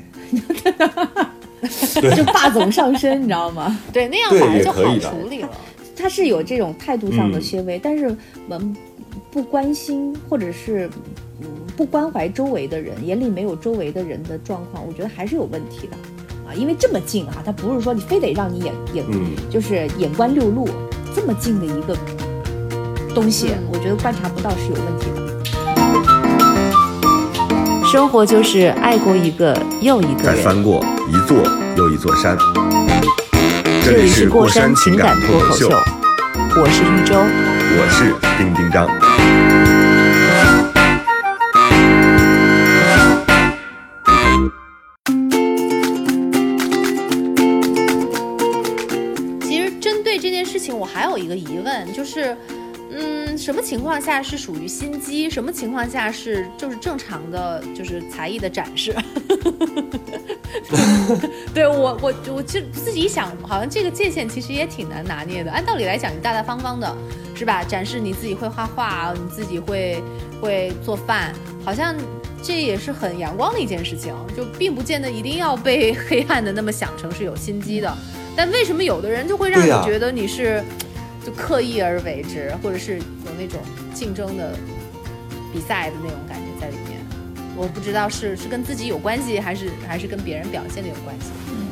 就霸总上身，你知道吗？对，那样对反而就好处理了。他是有这种态度上的嗯些微，但是嗯，不关心或者是嗯不关怀周围的人，眼里没有周围的人的状况，我觉得还是有问题的啊。因为这么近啊，他不是说你非得让你眼眼、嗯就是眼观六路这么近的一个东西，我觉得观察不到是有问题的。生活就是爱过一个又一个人。再翻过一座又一座山。这里是过山情感脱口秀，我是一周。我是丁丁张。什么情况下是属于心机？什么情况下是就是正常的，就是才艺的展示？对我，我我就自己一想，好像这个界限其实也挺难拿捏的。按道理来讲，你大大方方的，是吧？展示你自己会画画，你自己会会做饭，好像这也是很阳光的一件事情，就并不见得一定要被 黑暗的那么想成是有心机的。但为什么有的人就会让你觉得你是就刻意而为之，或者是有那种竞争的比赛的那种感觉在里面？我不知道是是跟自己有关系，还是还是跟别人表现的有关系。嗯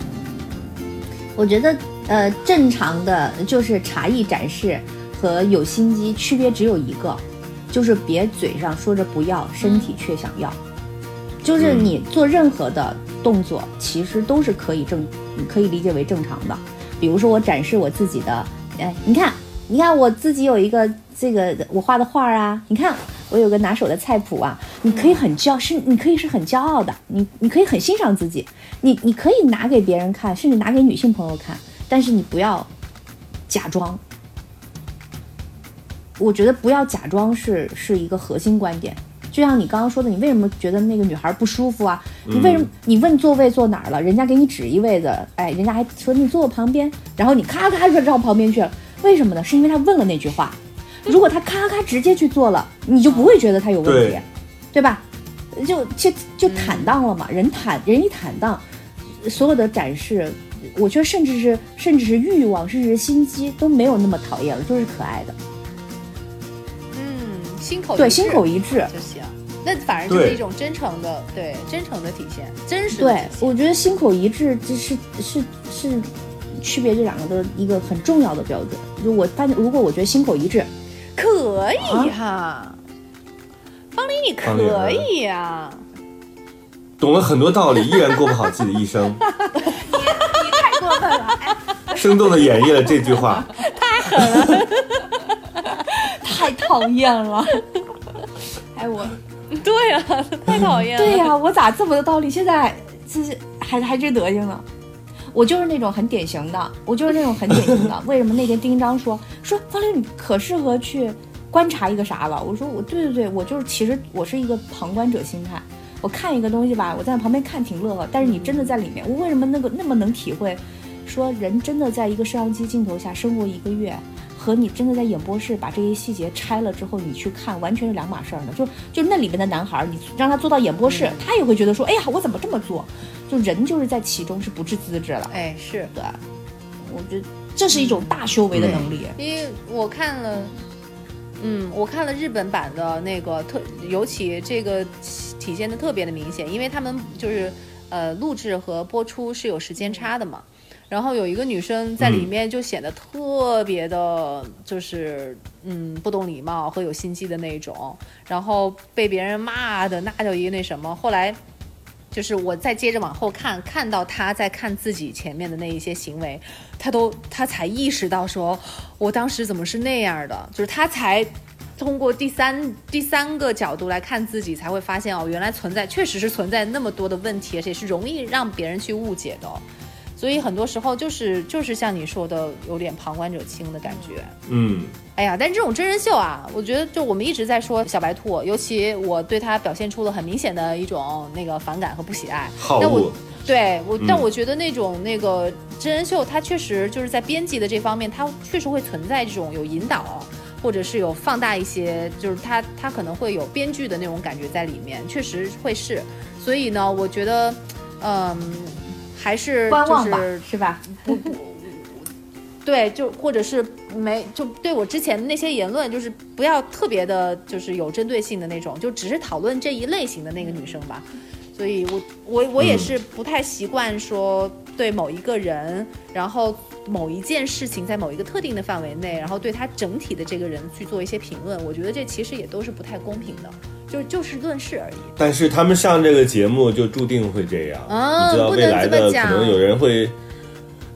我觉得，呃，正常的就是茶艺展示和有心机区别只有一个，就是别嘴上说着不要，身体却想要。就是你做任何的动作，其实都是可以正，可以理解为正常的。比如说我展示我自己的，哎，你看，你看我自己有一个这个我画的画啊，你看我有个拿手的菜谱啊，你可以很骄，是你可以是很骄傲的，你你可以很欣赏自己，你你可以拿给别人看，甚至拿给女性朋友看，但是你不要假装。我觉得不要假装是是一个核心观点。就像你刚刚说的，你为什么觉得那个女孩不舒服啊？你为什么你问座位坐哪儿了，人家给你指一位子，哎，人家还说你坐我旁边，然后你咔咔就绕旁边去了，为什么呢？是因为他问了那句话。如果他咔咔直接去做了，你就不会觉得他有问题，对对吧？就就就坦荡了嘛，人坦人一坦荡，所有的展示，我觉得甚至是甚至是欲望，甚至是心机都没有那么讨厌了，就是可爱的。嗯，心口对，心口一致。就行。那反而就是一种真诚的，对真诚的体现，真实的对。我觉得心口一致，这是是是区别这两个的一个很重要的标准。就我发现，如果我觉得心口一致，可以啊哈，方林你可以呀、懂了很多道理，依然过不好自己的一生。你太过分了，生动的演绎了这句话。太狠，太讨厌了。哎，我对呀、太讨厌了。对呀、我咋这么多道理，现在这是还还这德行呢？我就是那种很典型的，我就是那种很典型的。为什么那天丁章说说方玲你可适合去观察一个啥了？我说我对对对，我就是其实我是一个旁观者心态。我看一个东西吧，我在旁边看挺乐呵，但是你真的在里面，我为什么那个那么能体会？说人真的在一个摄像机镜头下生活一个月，和你真的在演播室把这些细节拆了之后，你去看，完全是两码事儿呢。就就那里面的男孩儿，你让他坐到演播室，他也会觉得说，哎呀，我怎么这么做？就人就是在其中是不治资质了。哎，是对，我觉得这是一种大修为的能力。因为我看了，嗯，我看了日本版的那个特，尤其这个体现的特别的明显，因为他们就是呃录制和播出是有时间差的嘛。然后有一个女生在里面就显得特别的，就是嗯不懂礼貌和有心机的那种，然后被别人骂的那叫一个那什么。后来就是我再接着往后看，看到她在看自己前面的那一些行为，她都她才意识到说，我当时怎么是那样的，就是她才通过第三第三个角度来看自己，才会发现哦，原来存在确实是存在那么多的问题，而且是容易让别人去误解的。所以很多时候就是就是像你说的，有点旁观者清的感觉。嗯，哎呀，但这种真人秀啊，我觉得就我们一直在说小白兔，尤其我对他表现出了很明显的一种那个反感和不喜爱。好但我。对我，但嗯我觉得那种那个真人秀，它确实就是在编辑的这方面，它确实会存在这种有引导，或者是有放大一些，就是它它可能会有编剧的那种感觉在里面，确实会是。所以呢，我觉得，嗯，还是观望吧是吧？不不？对，就或者是没就对我之前的那些言论，就是不要特别的，就是有针对性的那种，就只是讨论这一类型的那个女生吧。所以我我我也是不太习惯说对某一个人，然后某一件事情在某一个特定的范围内，然后对他整体的这个人去做一些评论。我觉得这其实也都是不太公平的，就就事论事而已。但是他们上这个节目就注定会这样，啊你知道未来的可能有人会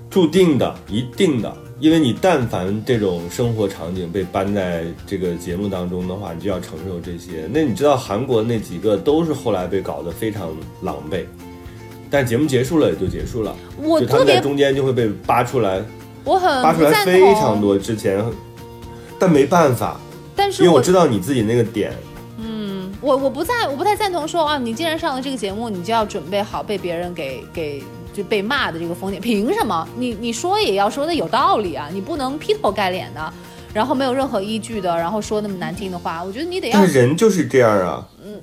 注定的、一定的，因为你但凡这种生活场景被搬在这个节目当中的话，你就要承受这些。那你知道韩国那几个都是后来被搞得非常狼狈，但节目结束了也就结束了，就他们在中间就会被扒出来，我很扒出来非常，多之前，但没办法，但是因为我知道你自己那个点，我我不在我不太赞同说啊，你既然上了这个节目，你就要准备好被别人给给就被骂的这个风险。凭什么？你你说也要说的有道理啊，你不能劈头盖脸的，然后没有任何依据的，然后说那么难听的话。我觉得你得要但，人就是这样啊。嗯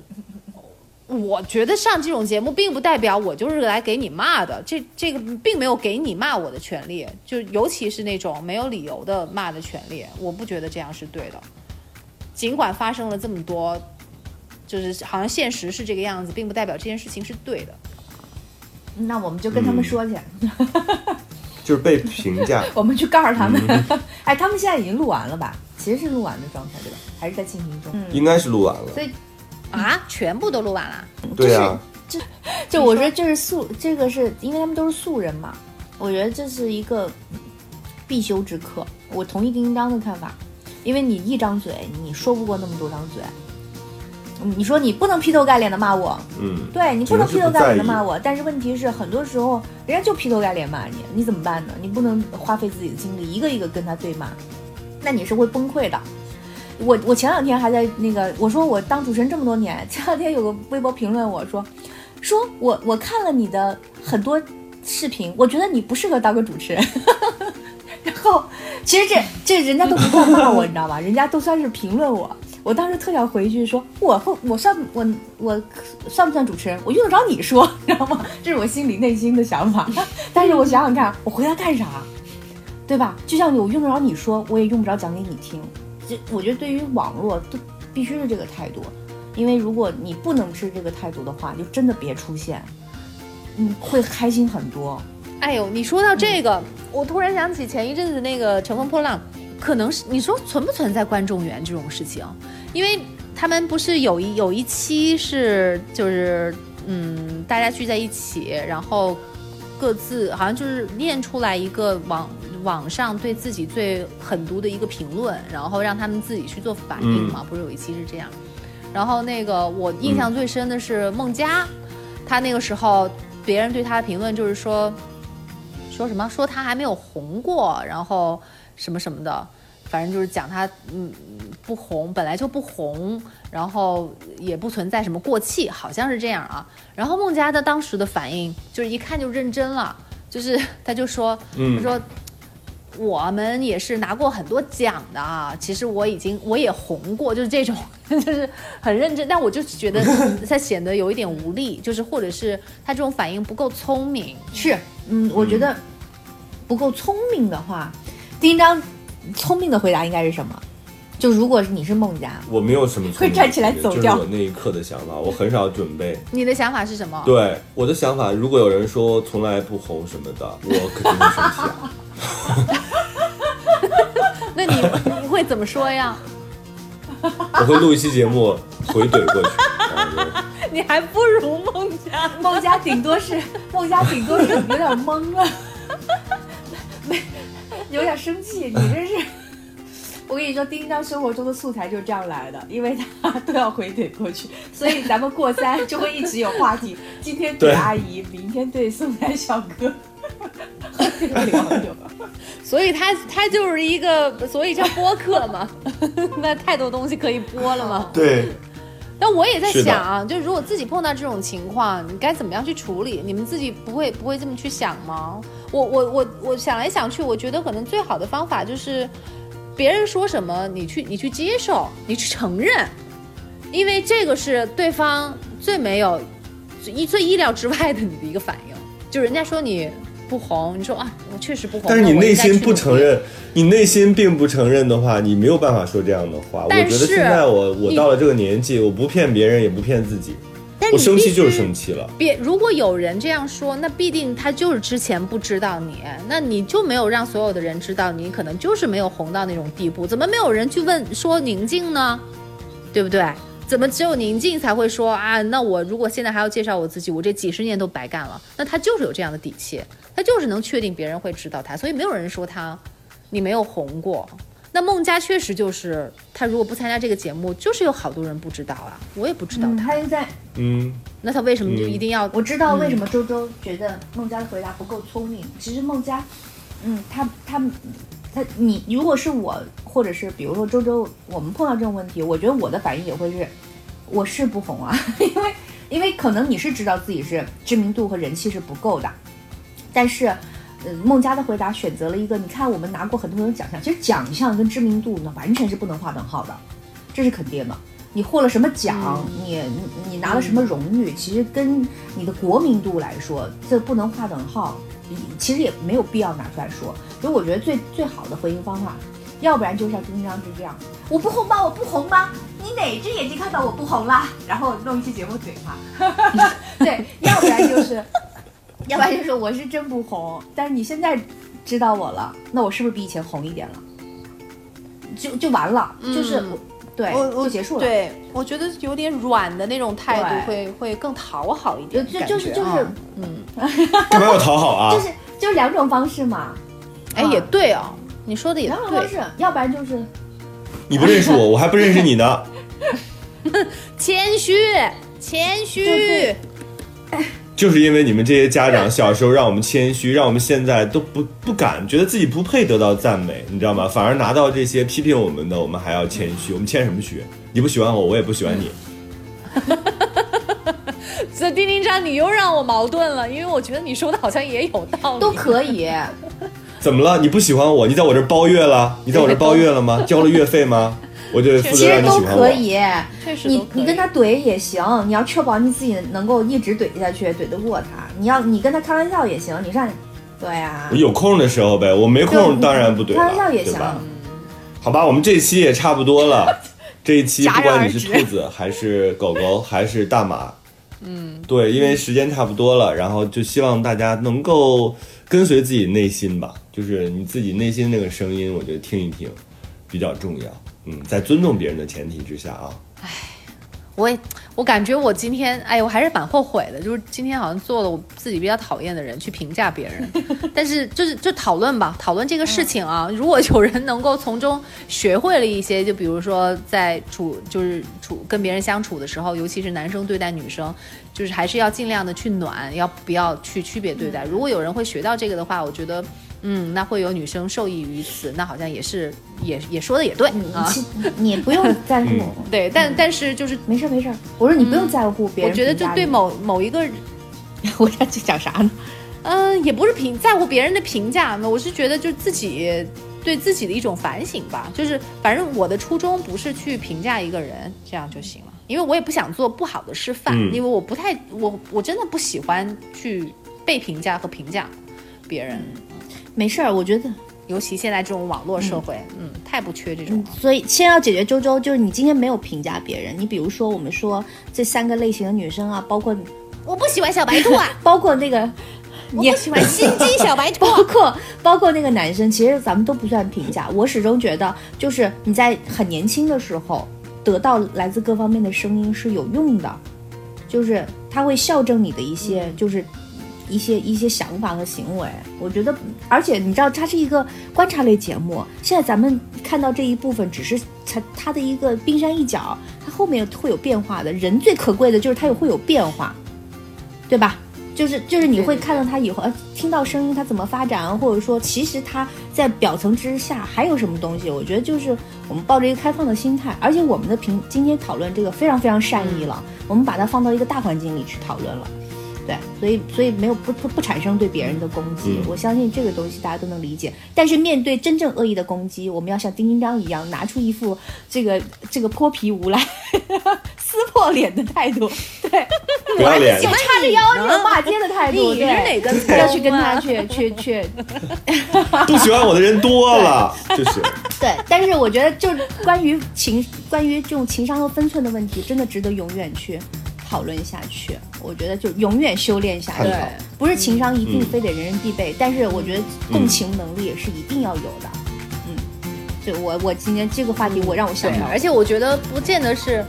我觉得上这种节目并不代表我就是来给你骂的，这这个并没有给你骂我的权利，就尤其是那种没有理由的骂的权利，我不觉得这样是对的。尽管发生了这么多，就是好像现实是这个样子，并不代表这件事情是对的。那我们就跟他们说去，就是被评价，我们去告诉他们。哎，他们现在已经录完了吧？其实是录完的状态对吧？还是在进行中？应该是录完了。所以啊，全部都录完了。对啊，这就我觉得这是素，这个是因为他们都是素人嘛，我觉得这是一个必修之课。我同意丁丁章的看法，因为你一张嘴，你说不过那么多张嘴。嗯你说你不能劈头盖脸的骂我，嗯，对你不能劈头盖脸的骂我，但是问题是很多时候人家就劈头盖脸骂你，你怎么办呢？你不能花费自己的精力一个一个跟他对骂，那你是会崩溃的。我我前两天还在那个，我说我当主持人这么多年，前两天有个微博评论我说，说我我看了你的很多视频，我觉得你不适合当个主持人。然后其实这这人家都不算骂我，你知道吧？人家都算是评论我。我当时特想回一句说，我会我算我我算不算主持人？我用得着你说，知道吗？这是我心里内心的想法。但是我想想看，我回来干啥？对吧？就像我用得着你说，我也用不着讲给你听。这我觉得对于网络都必须是这个态度，因为如果你不能是这个态度的话，就真的别出现，嗯，会开心很多。哎呦，你说到这个，我突然想起前一阵子那个《乘风破浪》，可能是你说存不存在观众缘这种事情？因为他们不是有一有一期是就是嗯，大家聚在一起，然后各自好像就是念出来一个网网上对自己最狠毒的一个评论，然后让他们自己去做反应嘛，不是有一期是这样？然后那个我印象最深的是孟佳，他那个时候别人对他的评论就是说。说什么？说他还没有红过，然后什么什么的，反正就是讲他嗯不红，本来就不红，然后也不存在什么过气，好像是这样啊。然后孟佳的当时的反应就是一看就认真了，就是他就说，嗯他说我们也是拿过很多奖的啊，其实我已经我也红过，就是这种，就是很认真。但我就觉得 他显得有一点无力，就是或者是他这种反应不够聪明。是，嗯，我觉得不够聪明的话，丁章聪明的回答应该是什么？就如果你是孟佳，我没有什么聪明会站起来的就是我那一刻的想法，我很少准备。你的想法是什么？对我的想法，如果有人说从来不红什么的，我肯定会生气啊。那你你会怎么说呀？我会录一期节目回怼过去。你还不如孟佳。孟佳顶多是孟佳顶多是有点懵了，没 有点生气。你这是，我跟你说，丁章生活中的素材就是这样来的，因为他都要回怼过去，所以咱们过三就会一直有话题。今天怼阿姨，明天怼送奶小哥，聊聊。所以他他就是一个，所以叫播客嘛，那太多东西可以播了嘛。对，但我也在想啊，就如果自己碰到这种情况，你该怎么样去处理？你们自己不会不会这么去想吗？我我我我想来想去，我觉得可能最好的方法就是，别人说什么你去你去接受，你去承认，因为这个是对方最没有最意最意料之外的你的一个反应，就人家说你不红，你说啊，我确实不红。但是你内心不承认，你内心并不承认的话，你没有办法说这样的话。我觉得现在我我到了这个年纪，我不骗别人，也不骗自己，但我生气就是生气了。别，如果有人这样说，那必定他就是之前不知道你，那你就没有让所有的人知道你，可能就是没有红到那种地步。怎么没有人去问说宁静呢？对不对？怎么只有宁静才会说啊？那我如果现在还要介绍我自己，我这几十年都白干了。那他就是有这样的底气，他就是能确定别人会知道他，所以没有人说他你没有红过。那孟佳确实就是他，如果不参加这个节目，就是有好多人不知道啊，我也不知道嗯，他。他现在嗯，那他为什么就嗯一定要？我知道为什么周周觉得孟佳的回答不够聪明。其实孟佳，嗯，他他他，你如果是我，或者是比如说周周，我们碰到这种问题，我觉得我的反应也会是，我是不红啊，因为因为可能你是知道自己是知名度和人气是不够的，但是。呃，孟佳的回答选择了一个，你看我们拿过很多种奖项，其实奖项跟知名度呢完全是不能划等号的，这是肯定的。你获了什么奖，你你你拿了什么荣誉，其实跟你的国民度来说，这不能划等号，其实也没有必要拿出来说。所以我觉得最最好的回应方法，要不然就像丁丁章就这样，我不红吗？我不红吗？你哪只眼睛看到我不红啦？然后弄一期节目怼他，对，要不然就是，要不然就是我是真不红，但是你现在知道我了，那我是不是比以前红一点了？就就完了，就是对，我我就结束了。对，我觉得有点软的那种态度会会更讨好一点，就就就是就是感觉啊嗯，干嘛要讨好啊？就是就是两种方式嘛，哎，也对哦，你说的也对，两种方式，要不然就是你不认识我，我还不认识你呢。谦虚，谦虚 就是，因为你们这些家长小时候让我们谦虚，让我们现在都不不敢，觉得自己不配得到赞美，你知道吗？反而拿到这些批评我们的，我们还要谦虚。我们谦什么虚？你不喜欢我，我也不喜欢你。这丁丁章你又让我矛盾了，因为我觉得你说的好像也有道理，都可以。怎么了？你不喜欢我？你在我这儿包月了？你在我这儿包月了吗？交了月费吗？我就负责其实都让你喜欢我。可以，你确实都可以你跟他怼也行，你要确保你自己能够一直怼下去，怼得过他。你要你跟他开玩笑也行，你上，对啊我，有空的时候呗，我没空当然不怼了，开玩笑也行对吧？好吧，我们这期也差不多了。这一期不管你是兔子还是狗狗 还是大马，嗯，对，因为时间差不多了，然后就希望大家能够跟随自己内心吧，就是你自己内心那个声音，我觉得听一听比较重要。嗯，在尊重别人的前提之下啊，我也我感觉我今天，哎呀，我还是蛮后悔的，就是今天好像做了我自己比较讨厌的人去评价别人，但是就是就讨论吧，讨论这个事情啊，如果有人能够从中学会了一些，就比如说在处就是处跟别人相处的时候，尤其是男生对待女生，就是还是要尽量的去暖，要不要去区别对待。如果有人会学到这个的话，我觉得。嗯，那会有女生受益于此，那好像也是，也也说的也对。啊，你不用在乎，对，但但是就是没事没事。我说你不用在乎别人我觉得就对某某一个，我要去讲啥呢？嗯、也不是评在乎别人的评价嘛，我是觉得就自己对自己的一种反省吧。就是反正我的初衷不是去评价一个人，这样就行了，因为我也不想做不好的示范，嗯。因为我不太我我真的不喜欢去被评价和评价别人，没事儿，我觉得。尤其现在这种网络社会，嗯，太不缺这种了。所以先要解决周周，就是你今天没有评价别人，你比如说我们说这三个类型的女生啊，包括我不喜欢小白兔啊，包括那个，我不喜欢心机小白兔。包括包括那个男生，其实咱们都不算评价。我始终觉得，就是你在很年轻的时候得到来自各方面的声音是有用的，就是他会校正你的一些，就是一些一些想法和行为。我觉得，而且你知道，它是一个观察类节目。现在咱们看到这一部分，只是它它的一个冰山一角，它后面会有变化的。人最可贵的就是它有会有变化，对吧？就是就是你会看到他以后，呃，听到声音他怎么发展啊，或者说其实他在表层之下还有什么东西？我觉得就是我们抱着一个开放的心态，而且我们的评今天讨论这个非常非常善意了，我们把它放到一个大环境里去讨论了。对，所以所以没有不不不产生对别人的攻击，我相信这个东西大家都能理解。但是面对真正恶意的攻击，我们要像丁丁张一样，拿出一副这个这个泼皮无赖、撕破脸的态度，对，不要脸 就叉着腰这种骂街的态度，你是哪个对，要去跟他去去 去，不喜欢我的人多了，就是对。但是我觉得，就是关于情，关于这种情商和分寸的问题，真的值得永远去讨论下去。我觉得就永远修炼下去。不是情商一定非得人人必备，但是我觉得共情能力也是一定要有的。嗯，就我我今天这个话题，我让我想到，对而且我觉得不见得是，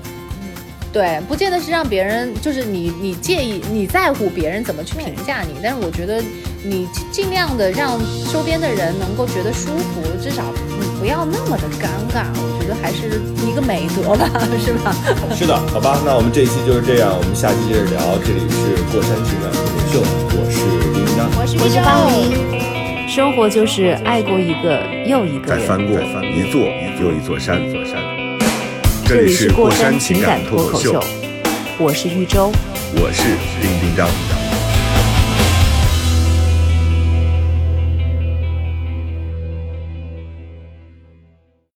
对，不见得是让别人就是你你介意你在乎别人怎么去评价你，但是我觉得你尽量的让周边的人能够觉得舒服，至少你不要那么的尴尬，我觉得还是一个美德吧，是吧？是的，好吧，那我们这一期就是这样，我们下期接着聊。这里是过山情感脱口秀，我是丁丁张，我是我是方方玲。玲。生活就是爱过一个又一个人。再翻过一座又一，座山。这里是过过山山情情感感脱口秀脱口秀，，我是玉州。我是丁丁张。